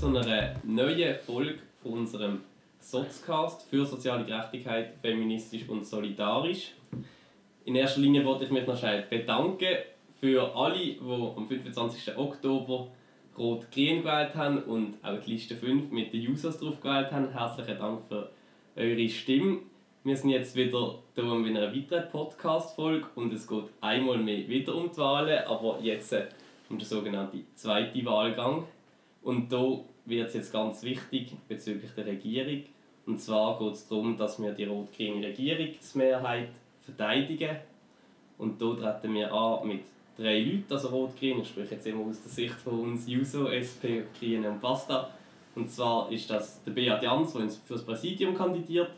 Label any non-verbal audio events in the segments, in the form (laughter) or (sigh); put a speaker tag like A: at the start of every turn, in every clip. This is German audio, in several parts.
A: zu einer neuen Folge von unserem Sotzcast für soziale Gerechtigkeit, feministisch und solidarisch. In erster Linie wollte ich mich noch schnell bedanken für alle, die am 25. Oktober Rot-Grün gewählt haben und auch die Liste 5 mit den Users drauf gewählt haben. Herzlichen Dank für eure Stimme. Wir sind jetzt wieder hier mit einer weiteren Podcast-Folge und es geht einmal mehr wieder um die Wahlen, aber jetzt um den sogenannten zweiten Wahlgang. Und da wird es jetzt ganz wichtig bezüglich der Regierung. Und zwar geht es darum, dass wir die rot-grüne Regierungsmehrheit verteidigen. Und hier treten wir an mit drei Leuten, also rot-grün, ich spreche jetzt immer aus der Sicht von uns, Juso, SP, Grüne und Basta. Und zwar ist das der Beat Jans, der für das Präsidium kandidiert,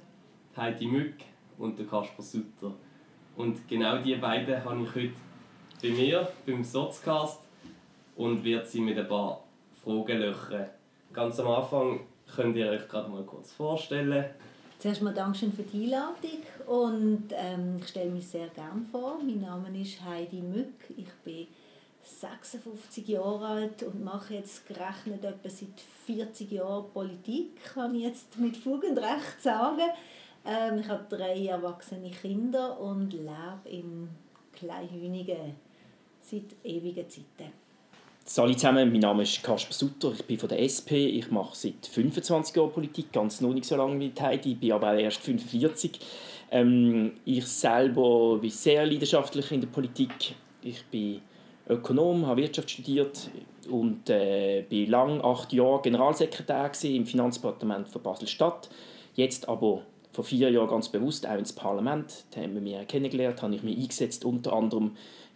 A: Heidi Mück und der Kasper Sutter. Und genau diese beiden habe ich heute bei mir, beim Sotzcast, und werde sie mit ein paar Fragen löchern. Ganz am Anfang könnt ihr euch gerade mal kurz vorstellen.
B: Zuerst mal Dankeschön für die Einladung und ähm, ich stelle mich sehr gerne vor. Mein Name ist Heidi Mück. Ich bin 56 Jahre alt und mache jetzt gerechnet etwa seit 40 Jahren Politik, kann ich jetzt mit Fug und Recht sagen. Ähm, ich habe drei erwachsene Kinder und lebe in Kleinhünigen seit ewigen Zeiten.
C: Hallo zusammen, mein Name ist Kasper Sutter, ich bin von der SP, ich mache seit 25 Jahren Politik, ganz noch nicht so lange wie Heidi, ich bin aber auch erst 45. Ähm, ich selber bin sehr leidenschaftlich in der Politik, ich bin Ökonom, habe Wirtschaft studiert und äh, bin lang acht Jahre Generalsekretär im Finanzdepartement von Basel-Stadt, jetzt aber vor vier Jahren ganz bewusst auch ins Parlament, da haben wir mich kennengelernt, habe ich mich eingesetzt unter anderem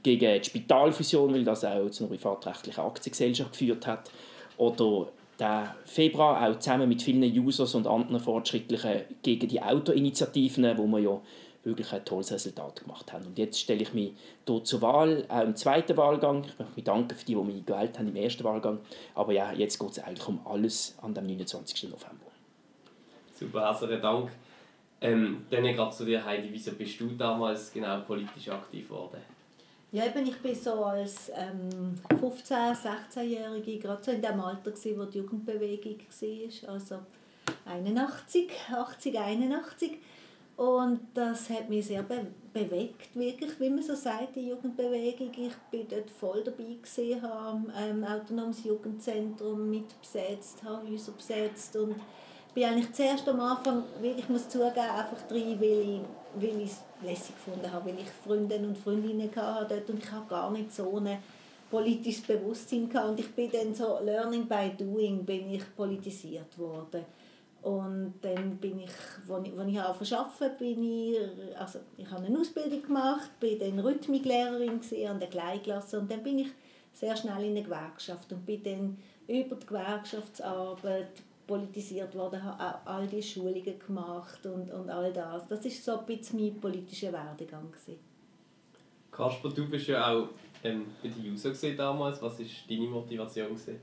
C: gegen die Spitalfusion, weil das auch zu einer privatrechtlichen Aktiengesellschaft geführt hat. Oder der Februar auch zusammen mit vielen Users und anderen Fortschrittlichen gegen die Autoinitiativen, wo wir ja wirklich ein tolles Resultat gemacht haben. Und jetzt stelle ich mich hier zur Wahl, auch im zweiten Wahlgang. Ich möchte mich danken für die, die mich gewählt haben im ersten Wahlgang. Aber ja, jetzt geht es eigentlich um alles an dem 29. November.
A: Super, herzlichen Dank. Ähm, dann gerade zu dir, Heidi. Wieso bist du damals genau politisch aktiv geworden?
B: Ja, eben, ich bin so als ähm, 15-, 16-Jährige gerade so in dem Alter, gewesen, wo die Jugendbewegung war, also 81, 80, 81. Und das hat mich sehr be bewegt, wirklich, wie man so sagt, die Jugendbewegung. Ich bin dort voll dabei, gewesen, habe ähm, autonomes Jugendzentrum mitbesetzt, habe Häuser besetzt und bin eigentlich zuerst am Anfang, ich muss zugeben, einfach drin, weil ich, weil ich es lässig gefunden habe, weil ich Freundinnen und Freundinnen hatte dort und ich habe gar nicht so ein politisches Bewusstsein gehabt. und ich bin dann so Learning by Doing bin ich politisiert worden. Und dann bin ich, als ich, als ich bin ich, also ich habe eine Ausbildung gemacht, bin dann Rhythmiklehrerin an der Kleinklasse und dann bin ich sehr schnell in eine Gewerkschaft und bin dann über die Gewerkschaftsarbeit politisiert worden, habe all die Schulungen gemacht und, und all das. Das war so ein bisschen mein politischer Werdegang. Gewesen.
A: Kasper, du bist ja auch ähm, bei den User damals. Was war deine Motivation? Gewesen?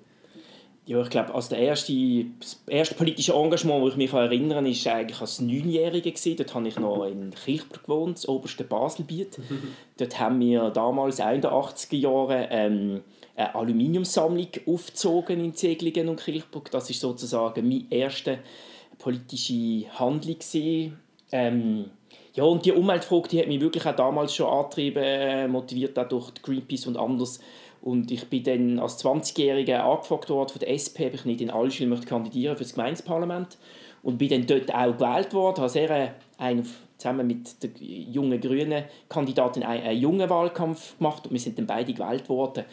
C: Ja, ich glaube, also der erste, das erste politische Engagement, das ich mich erinnere, war eigentlich als Neunjährige. Dort habe ich noch in Kilchberg gewohnt, das oberste Baselbiet. (laughs) Dort haben wir damals, auch in den 80er Jahren, ähm, eine Aluminiumsammlung aufgezogen in Zeglingen und Kilchburg. Das war sozusagen meine erste politische Handlung. Ähm, ja, und die Umweltfrage die hat mich wirklich auch damals schon angetrieben, motiviert auch durch Greenpeace und anders. Und ich bin dann als 20-Jähriger angefragt worden von der SP, ob ich nicht in Allschwil möchte kandidieren für das Gemeindeparlament. Und bin dann dort auch gewählt worden, habe sehr äh, einen, zusammen mit der jungen grünen Kandidatin einen, einen jungen Wahlkampf gemacht und wir sind dann beide gewählt worden.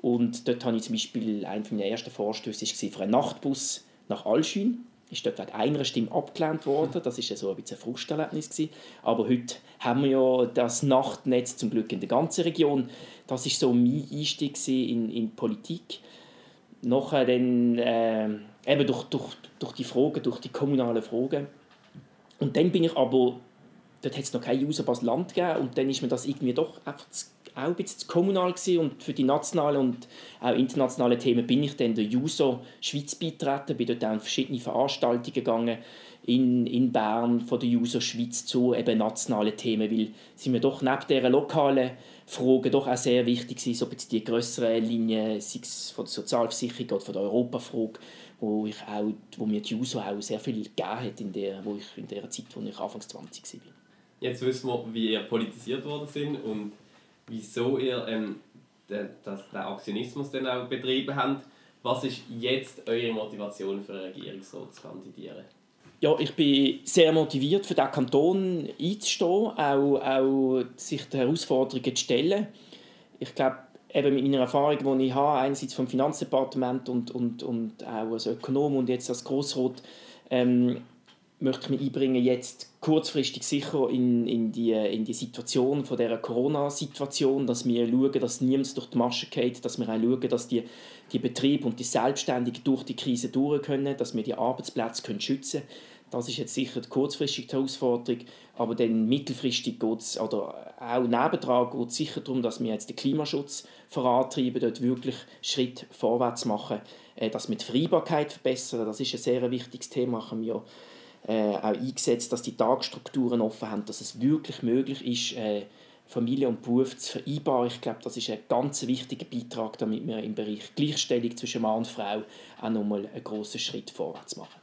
C: Und dort habe ich zum Beispiel, einer meiner ersten Vorstöße war für einen Nachtbus nach Alschün. Ist dort wegen einer Stimme abgelehnt worden. Das war so ein bisschen ein Frusterlebnis. Aber heute haben wir ja das Nachtnetz zum Glück in der ganzen Region. Das war so mein Einstieg in, in Politik. Nachher dann äh, eben durch, durch, durch die Fragen, durch die kommunalen Fragen. Und dann bin ich aber, dort hat es noch kein User Land gegeben und dann ist mir das irgendwie doch einfach auch ein bisschen kommunal gewesen. und für die nationalen und auch internationalen Themen bin ich dann der JUSO Schweiz beitreten, bin dort auch in verschiedene Veranstaltungen gegangen in, in Bern von der JUSO Schweiz zu eben nationalen Themen, weil sie mir doch neben dieser lokalen Fragen doch auch sehr wichtig sind, so ein bisschen die grösseren Linien, sei es von der Sozialversicherung oder von der Europafrage, wo, ich auch, wo mir die JUSO auch sehr viel gegeben hat in der, wo ich, in der Zeit, wo ich Anfangs 20 war.
A: Jetzt wissen wir, wie ihr politisiert worden sind und wieso ihr ähm, den, das, den Aktionismus dann auch betrieben habt. Was ist jetzt eure Motivation für einen Regierungsrat zu kandidieren?
C: Ja, ich bin sehr motiviert, für diesen Kanton einzustehen, auch, auch sich den Herausforderungen zu stellen. Ich glaube, eben mit meiner Erfahrung, die ich habe, einerseits vom Finanzdepartement und, und, und auch als Ökonom und jetzt als Grossrat, ähm, möchte ich mich einbringen, jetzt kurzfristig sicher in, in, die, in die Situation von der Corona-Situation, dass wir schauen, dass niemand durch die Masche geht, dass wir auch schauen, dass die, die Betriebe und die Selbstständigen durch die Krise durch können, dass wir die Arbeitsplätze können schützen können. Das ist jetzt sicher die kurzfristige Herausforderung, aber dann mittelfristig geht es, oder auch nebendran geht es sicher darum, dass wir jetzt den Klimaschutz vorantreiben, dort wirklich Schritt vorwärts machen, äh, dass wir die Vereinbarkeit verbessern, das ist ein sehr wichtiges Thema, haben wir äh, auch eingesetzt, dass die Tagesstrukturen offen haben, dass es wirklich möglich ist, äh, Familie und Beruf zu vereinbaren. Ich glaube, das ist ein ganz wichtiger Beitrag, damit wir im Bereich Gleichstellung zwischen Mann und Frau auch nochmal einen grossen Schritt vorwärts machen.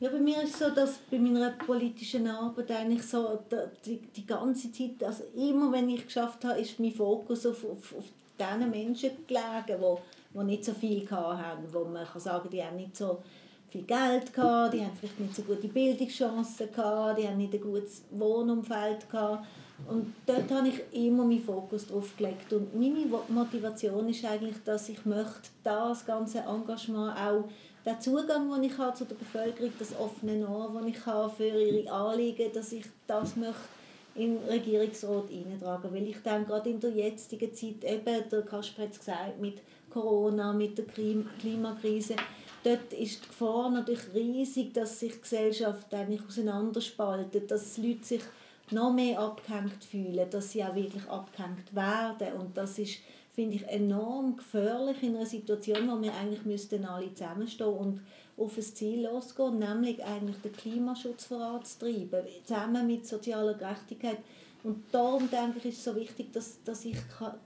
B: Ja, bei mir ist es so, dass bei meiner politischen Arbeit eigentlich so die, die ganze Zeit, also immer wenn ich geschafft habe, ist mein Fokus auf, auf, auf diesen Menschen gelegen, die, die nicht so viel hatten, wo man kann sagen, die haben nicht so viel Geld gehabt, die haben vielleicht nicht so gute Bildungschancen gehabt, die haben nicht ein gutes Wohnumfeld gehabt. Und dort habe ich immer meinen Fokus drauf gelegt. Und meine Motivation ist eigentlich, dass ich möchte das ganze Engagement auch den Zugang, den ich habe zu der Bevölkerung, das offene Ohr, das ich habe für ihre Anliegen, dass ich das möchte in den Regierungsrat eintragen. Weil ich denke, gerade in der jetzigen Zeit, eben, der Kasper hat es gesagt, mit Corona, mit der Klimakrise, dort ist die Gefahr natürlich riesig, dass sich die Gesellschaft eigentlich auseinanderspaltet, dass Leute sich noch mehr abgehängt fühlen, dass sie auch wirklich abgehängt werden. Und das ist, finde ich, enorm gefährlich in einer Situation, wo wir eigentlich müssten alle zusammenstehen und auf ein Ziel losgehen, nämlich eigentlich den Klimaschutz voranzutreiben, zusammen mit sozialer Gerechtigkeit. Und darum denke ich, ist es so wichtig, dass, dass ich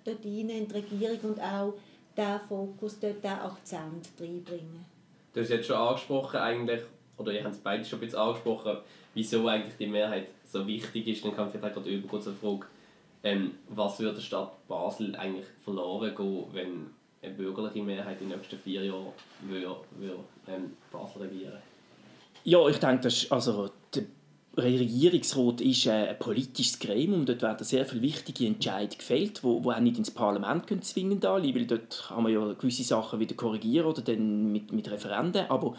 B: dort rein in die Regierung und auch diesen Fokus, dort diesen Akzent reinbringen
A: Du hast jetzt schon angesprochen, eigentlich, oder ihr habt es beide schon ein bisschen angesprochen, wieso eigentlich die Mehrheit so wichtig ist. Dann kann ich vielleicht gerade über zur Frage, ähm, was würde der Stadt Basel eigentlich verloren gehen, wenn eine bürgerliche Mehrheit in den nächsten vier Jahren würde, würde, ähm, Basel regieren
C: Ja, ich denke, das ist, also, der Regierungsrat ist ein politisches Gremium. Dort werden sehr viele wichtige Entscheidungen gefällt, die, auch nicht ins Parlament können zwingend anliegen, weil dort kann man ja gewisse Sachen wieder korrigieren oder dann mit, mit Referenden. Aber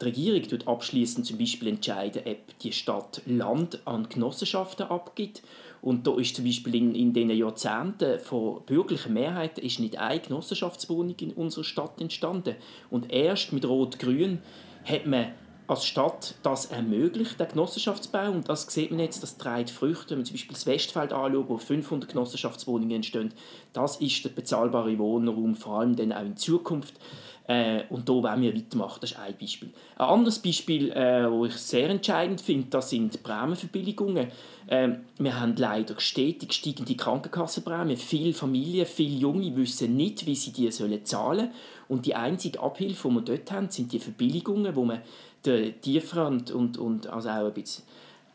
C: die Regierung tut abschließend zum Beispiel entscheiden, ob die Stadt Land an Genossenschaften abgibt. Und da ist zum Beispiel in, in den Jahrzehnten von bürgerlichen Mehrheiten ist nicht eine Genossenschaftswohnung in unserer Stadt entstanden. Und erst mit Rot-Grün hat man als Stadt das ermöglicht, der Genossenschaftsbau. Und das sieht man jetzt, das trägt Früchte. Wenn man zum Beispiel das Westfeld anschaut, wo 500 Genossenschaftswohnungen entstehen, das ist der bezahlbare Wohnraum, vor allem dann auch in Zukunft. Äh, und da wollen wir weitermachen. Das ist ein Beispiel. Ein anderes Beispiel, äh, ich sehr entscheidend finde, das sind Prämienverbilligungen. Äh, wir haben leider stetig steigende Krankenkassenprämien. Viele Familien, viele Junge wissen nicht, wie sie die zahlen sollen. Und die einzige Abhilfe, die wir dort haben, sind die Verbilligungen, wo man den tieferen und, und, und also auch ein bisschen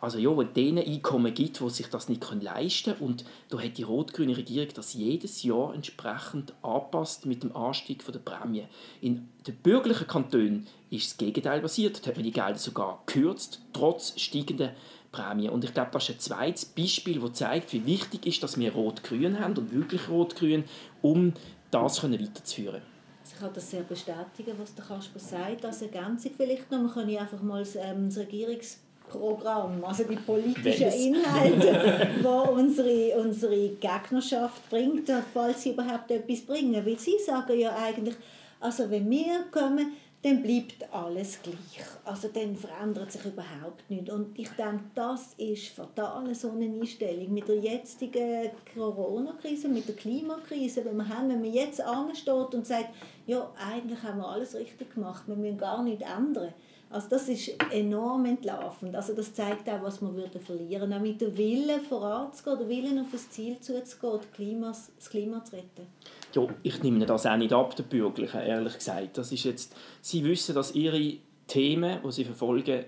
C: also ja, wo denen Einkommen gibt, die sich das nicht leisten können. Und da hat die rot-grüne Regierung das jedes Jahr entsprechend anpasst mit dem Anstieg der Prämie. In den bürgerlichen Kantonen ist das Gegenteil passiert. Da hat man die Gelder sogar gekürzt, trotz steigender Prämie. Und ich glaube, das ist ein zweites Beispiel, das zeigt, wie wichtig ist, dass wir rot-grün haben und wirklich rot-grün, um das weiterzuführen
B: also ich kann das sehr bestätigen, was der Kasper sagt. Als Ergänzung vielleicht noch, man kann einfach mal das, ähm, das Regierungs Programm, also die politischen Inhalte, (laughs) die unsere, unsere Gegnerschaft bringt, falls sie überhaupt etwas bringen. Weil sie sagen ja eigentlich, also wenn wir kommen, dann bleibt alles gleich. Also dann verändert sich überhaupt nichts. Und ich denke, das ist fatal, so eine Einstellung. Mit der jetzigen Corona-Krise, mit der Klimakrise, wenn, wir haben, wenn man jetzt ansteht und sagt, ja, eigentlich haben wir alles richtig gemacht, wir müssen gar nichts ändern. Also das ist enorm entlarvend. Also das zeigt auch, was wir würden verlieren. Auch mit dem Willen voranzugehen, der Willen auf das Ziel zuzugehen, das Klima, das Klima zu retten.
C: Ja, ich nehme das auch nicht ab, der Bürgerlichen, ehrlich gesagt. Das ist jetzt, sie wissen, dass ihre Themen, die sie verfolgen,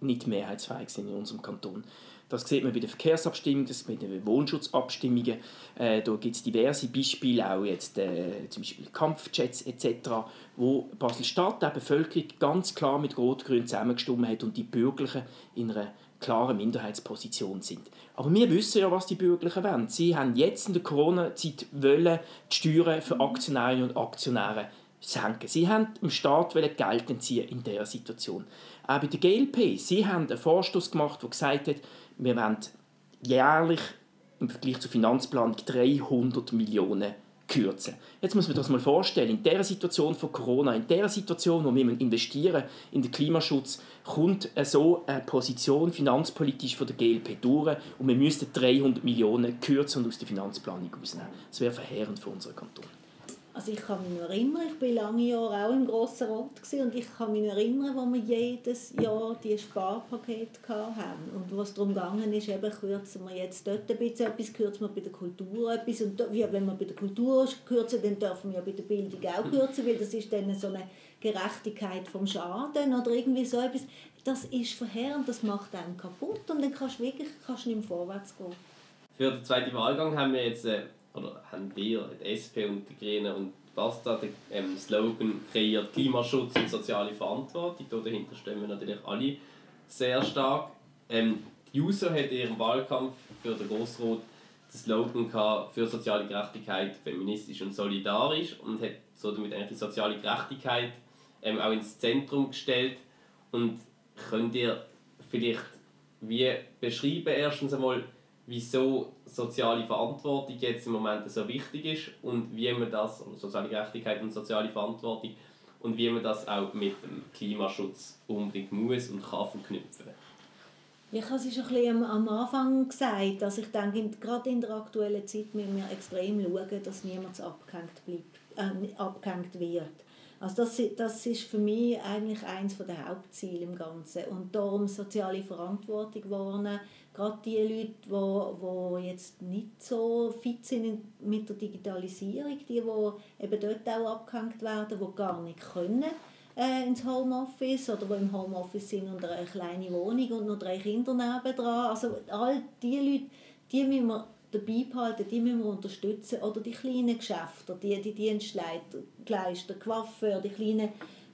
C: nicht mehrheitsfähig sind in unserem Kanton. Das sieht man bei den Verkehrsabstimmungen, das bei den Wohnschutzabstimmungen. Äh, da gibt es diverse Beispiele, auch jetzt äh, zum Beispiel Kampfjets etc., wo Basel-Stadt, die Bevölkerung ganz klar mit Rot-Grün zusammengestimmt hat und die Bürgerlichen in einer klaren Minderheitsposition sind. Aber wir wissen ja, was die Bürgerlichen wollen. Sie haben jetzt in der Corona-Zeit die Steuern für Aktionärinnen und Aktionäre senken. Sie haben dem Staat Geld entziehen in dieser Situation. Auch bei der GLP, sie haben einen Vorstoß gemacht, der gesagt hat, wir wollen jährlich im Vergleich zur Finanzplanung 300 Millionen kürzen. Jetzt muss man das mal vorstellen, in dieser Situation von Corona, in dieser Situation, wo wir investieren in den Klimaschutz, kommt so eine Position finanzpolitisch von der GLP durch und wir müssten 300 Millionen kürzen und aus der Finanzplanung rausnehmen. Das wäre verheerend für unseren Kanton.
B: Also ich kann mich erinnern, ich war lange Jahre auch im Grossen Rat und ich kann mich erinnern, wo wir jedes Jahr die Sparpakete hatten und was darum ging, ist, eben kürzen wir jetzt dort ein bisschen etwas, kürzen wir bei der Kultur etwas und ja, wenn wir bei der Kultur kürzen, dann dürfen wir ja bei der Bildung auch kürzen, weil das ist dann so eine Gerechtigkeit vom Schaden oder irgendwie so etwas. Das ist verheerend, das macht einen kaputt und dann kannst du wirklich kannst nicht vorwärts gehen.
A: Für den zweiten Wahlgang haben wir jetzt äh oder haben wir, die SP und die Grünen und Basta, den ähm, Slogan kreiert Klimaschutz und soziale Verantwortung. Da dahinter stehen wir natürlich alle sehr stark. Ähm, die JUSO hat in ihrem Wahlkampf für den Grossrot den Slogan gehabt, für soziale Gerechtigkeit, feministisch und solidarisch und hat so damit eigentlich die soziale Gerechtigkeit ähm, auch ins Zentrum gestellt. Und könnt ihr vielleicht wie beschreiben erstens einmal, wieso soziale Verantwortung jetzt im Moment so wichtig ist und wie man das, oder soziale Gerechtigkeit und soziale Verantwortung, und wie man das auch mit dem Klimaschutz unbedingt muss und kann verknüpfen.
B: Ich habe es schon am Anfang gesagt, dass ich denke, gerade in der aktuellen Zeit müssen wir extrem schauen, dass niemand abgehängt, bleibt, äh, abgehängt wird. Also das, das ist für mich eigentlich eines der Hauptziele im Ganzen. Und darum soziale Verantwortung wahrnehmen, gerade die Leute, die, die jetzt nicht so fit sind mit der Digitalisierung, die, die eben dort auch abgehängt werden, die gar nicht können äh, ins Homeoffice oder die im Homeoffice sind und eine kleine Wohnung und noch drei Kinder nebendran. Also all diese Leute, die müssen wir dabei behalten, die müssen wir unterstützen. Oder die kleinen Geschäfte, die, die Dienstleister, Coiffeur, die kleinen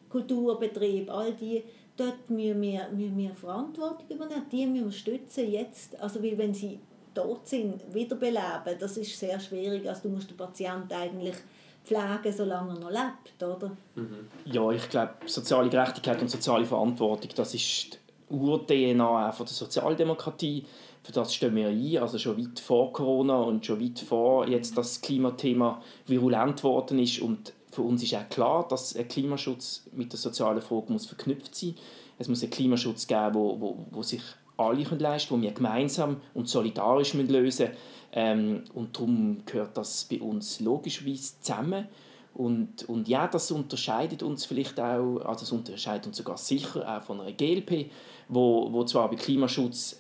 B: Kulturbetriebe, all die dort müssen wir, müssen wir Verantwortung übernehmen. Die müssen wir stützen jetzt. Also, weil wenn sie tot sind, wiederbeleben, das ist sehr schwierig. Also, du musst den Patienten eigentlich pflegen, solange er noch lebt, oder?
C: Mhm. Ja, ich glaube, soziale Gerechtigkeit und soziale Verantwortung, das ist die Ur-DNA der Sozialdemokratie. Für das stehen wir ein, also schon weit vor Corona und schon weit vor jetzt das Klimathema virulent worden ist und für uns ist auch klar, dass ein Klimaschutz mit der sozialen Frage muss verknüpft sein Es muss einen Klimaschutz geben, wo, wo, wo sich alle können leisten können, den wir gemeinsam und solidarisch lösen müssen. Ähm, und darum gehört das bei uns logischerweise zusammen. Und, und ja, das unterscheidet uns vielleicht auch, also das unterscheidet uns sogar sicher auch von einer GLP, wo, wo zwar bei Klimaschutz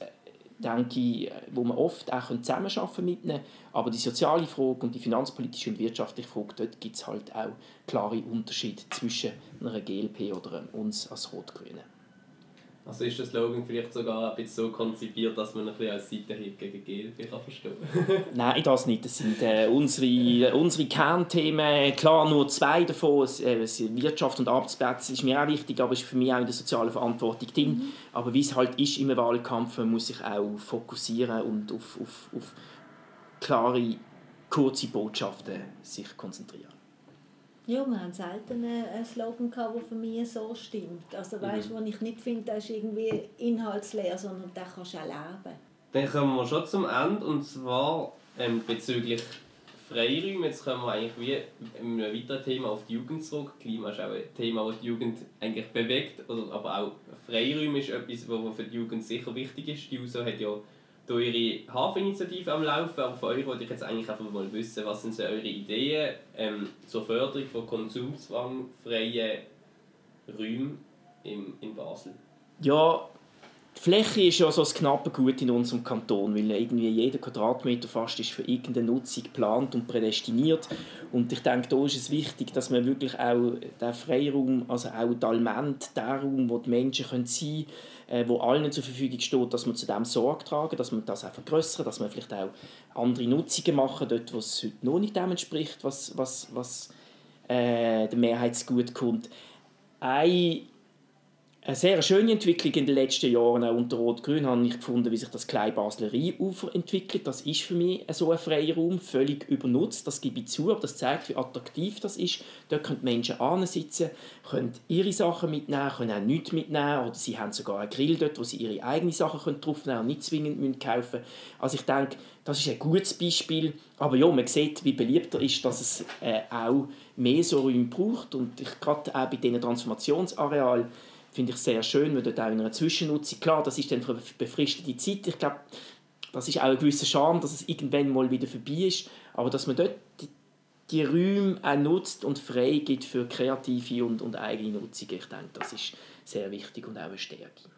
C: denke ich, wo man oft auch zusammenarbeiten mit ihnen. Aber die soziale Frage und die finanzpolitische und wirtschaftliche Frage, dort gibt es halt auch klare Unterschiede zwischen einer GLP oder uns als Rot-Grüne.
A: Also ist der Slogan vielleicht sogar ein bisschen so konzipiert, dass man ein bisschen als Seitenhieb gegen GLP kann verstehen (laughs)
C: Nein, das nicht. Das sind äh, unsere, unsere Kernthemen. Klar, nur zwei davon. Äh, Wirtschaft und Arbeitsplätze ist mir auch wichtig, aber ist für mich auch in der sozialen Verantwortung drin. Mhm. Aber wie es halt ist im Wahlkampf, muss sich auch fokussieren und auf, auf, auf klare, kurze Botschaften sich konzentrieren.
B: Ja, wir haben selten einen Slogan gehabt, der für mich so stimmt. Also weißt, mhm. was ich nicht finde, das ist irgendwie inhaltsleer, sondern den kannst du auch leben.
A: Dann kommen wir schon zum Ende und zwar ähm, bezüglich Freiräume. Jetzt kommen wir eigentlich wie in einem weiteren Thema auf die Jugend zurück. Klima ist auch ein Thema, das die Jugend eigentlich bewegt. Aber auch Freiräume ist etwas, was für die Jugend sicher wichtig ist. Die USO hat ja hier ihre Hafeninitiative am Laufen. Aber von euch wollte ich jetzt eigentlich einfach mal wissen, was sind so eure Ideen ähm, zur Förderung von konsumzwangfreien Räumen in, in Basel?
C: Ja, die Fläche ist ja so das knappe Gut in unserem Kanton, weil irgendwie jeder Quadratmeter fast ist für irgendeine Nutzung geplant und prädestiniert. Und ich denke, da ist es wichtig, dass man wirklich auch den Freiraum, also auch die Alment, der Raum, wo die Menschen sein können, äh, wo allen zur Verfügung steht, dass man zu dem Sorge tragen, dass man das auch vergrößern, dass man vielleicht auch andere Nutzungen machen, dort, wo es heute noch nicht dem entspricht, was, was, was äh, der Mehrheitsgut kommt. Eine eine sehr schöne Entwicklung in den letzten Jahren unter Rot-Grün habe ich gefunden, wie sich das kleine Basler Rheinufer entwickelt. Das ist für mich so ein Freiraum, völlig übernutzt. Das gebe ich zu, aber das zeigt, wie attraktiv das ist. Dort können Menschen ansitzen, können ihre Sachen mitnehmen, können auch nichts mitnehmen oder sie haben sogar einen Grill dort, wo sie ihre eigenen Sachen draufnehmen können und nicht zwingend müssen kaufen Also ich denke, das ist ein gutes Beispiel. Aber ja, man sieht, wie beliebter ist, dass es äh, auch mehr so Räume braucht und gerade auch bei diesen Transformationsarealen finde ich sehr schön, weil dort auch in einer Zwischennutzung, klar, das ist dann für eine befristete Zeit, ich glaube, das ist auch ein gewisser Charme, dass es irgendwann mal wieder vorbei ist, aber dass man dort die, die Räume auch nutzt und frei gibt für kreative und, und eigene Nutzung, ich denke, das ist sehr wichtig und auch eine Stärke.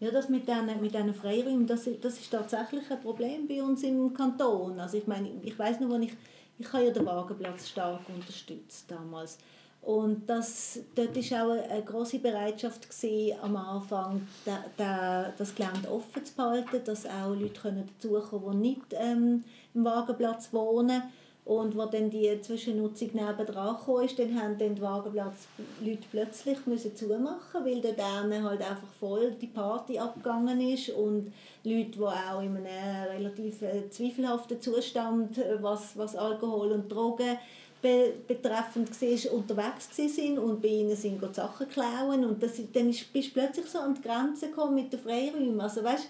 B: Ja, das mit diesen, mit Freiräumen, das, das ist tatsächlich ein Problem bei uns im Kanton. Also ich meine, ich weiß noch, wo ich, ich habe ja den Wagenplatz stark unterstützt damals. Und das, dort war auch eine große Bereitschaft gewesen, am Anfang, da, da, das Gelände offen zu behalten, dass auch Leute dazukommen können, die nicht ähm, im Wagenplatz wohnen. Und als dann die Zwischennutzung nebendran kam, ist, dann haben dann die Wagenplatz-Leute plötzlich müssen zumachen weil dort halt einfach voll die Party abgegangen ist und Leute, die auch in einem relativ äh, zweifelhaften Zustand, äh, was, was Alkohol und Drogen betreffend war, unterwegs sind und bei ihnen sind Sachen klauen und das, dann ist, bist du plötzlich so an die Grenze gekommen mit den Freiräumen. Also weißt,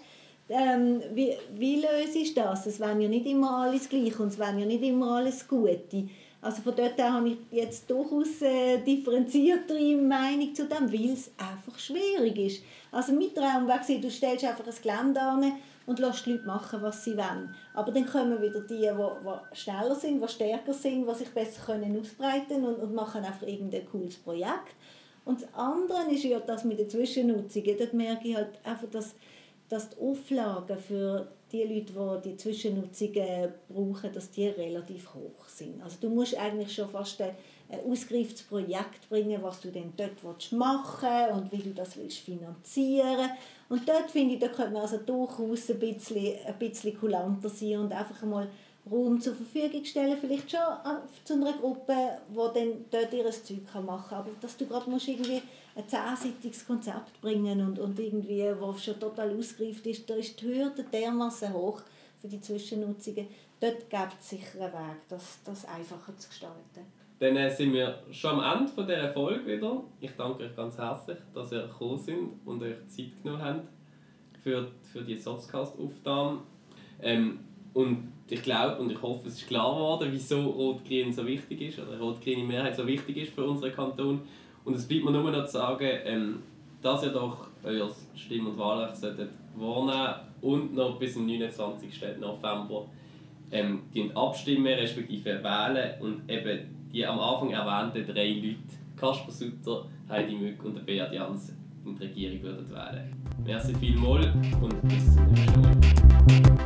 B: ähm, wie, wie löse ich das? Es wären ja nicht immer alles gleich und es wären ja nicht immer alles Gute. Also von dort her habe ich jetzt durchaus äh, differenziertere Meinung zu dem, weil es einfach schwierig ist. Also mein Traum war, du stellst einfach ein Gelände an und lässt die Leute machen, was sie wollen. Aber dann kommen wieder die, die, schneller sind, die stärker sind, die sich besser können ausbreiten können und, und machen einfach irgendein cooles Projekt. Und das andere ist ja das mit den Zwischennutzungen. Dort merke ich halt einfach, dass, dass die Auflagen für die Leute, die die Zwischennutzungen brauchen, dass die relativ hoch sind. Also du musst eigentlich schon fast ein ausgereiftes Projekt bringen, was du denn dort machen willst und wie du das willst finanzieren und dort finde ich, da könnte man also durchaus ein bisschen, ein bisschen kulanter sein und einfach mal Raum zur Verfügung stellen, vielleicht schon zu einer Gruppe, die dann dort ihr Zeug machen kann. Aber dass du gerade musst irgendwie ein zehnseitiges Konzept bringen und, und irgendwie, wo schon total ausgereift ist, da ist die Hürde dermaßen hoch für die Zwischennutzungen. Dort gibt es sicher einen Weg, das, das einfacher zu gestalten.
A: Dann äh, sind wir schon am Ende von dieser Folge wieder. Ich danke euch ganz herzlich, dass ihr gekommen seid und euch Zeit genommen habt für, für die Sotzcast-Aufnahme. Ähm, und ich glaube und ich hoffe, es ist klar geworden, wieso Rot-Grün so wichtig ist, oder rot-grüne Mehrheit so wichtig ist für unseren Kanton. Und es bleibt mir nur noch zu sagen, ähm, dass ihr doch euer Stimm- und Wahlrecht solltet wahrnehmen und noch bis zum 29. November ähm, abstimmen respektive wählen und eben die am Anfang erwähnten drei Leute, Kasper Sutter, Heidi Mück und Beat Jans, in die Regierung würden. Merci vielmals und bis zum nächsten Mal.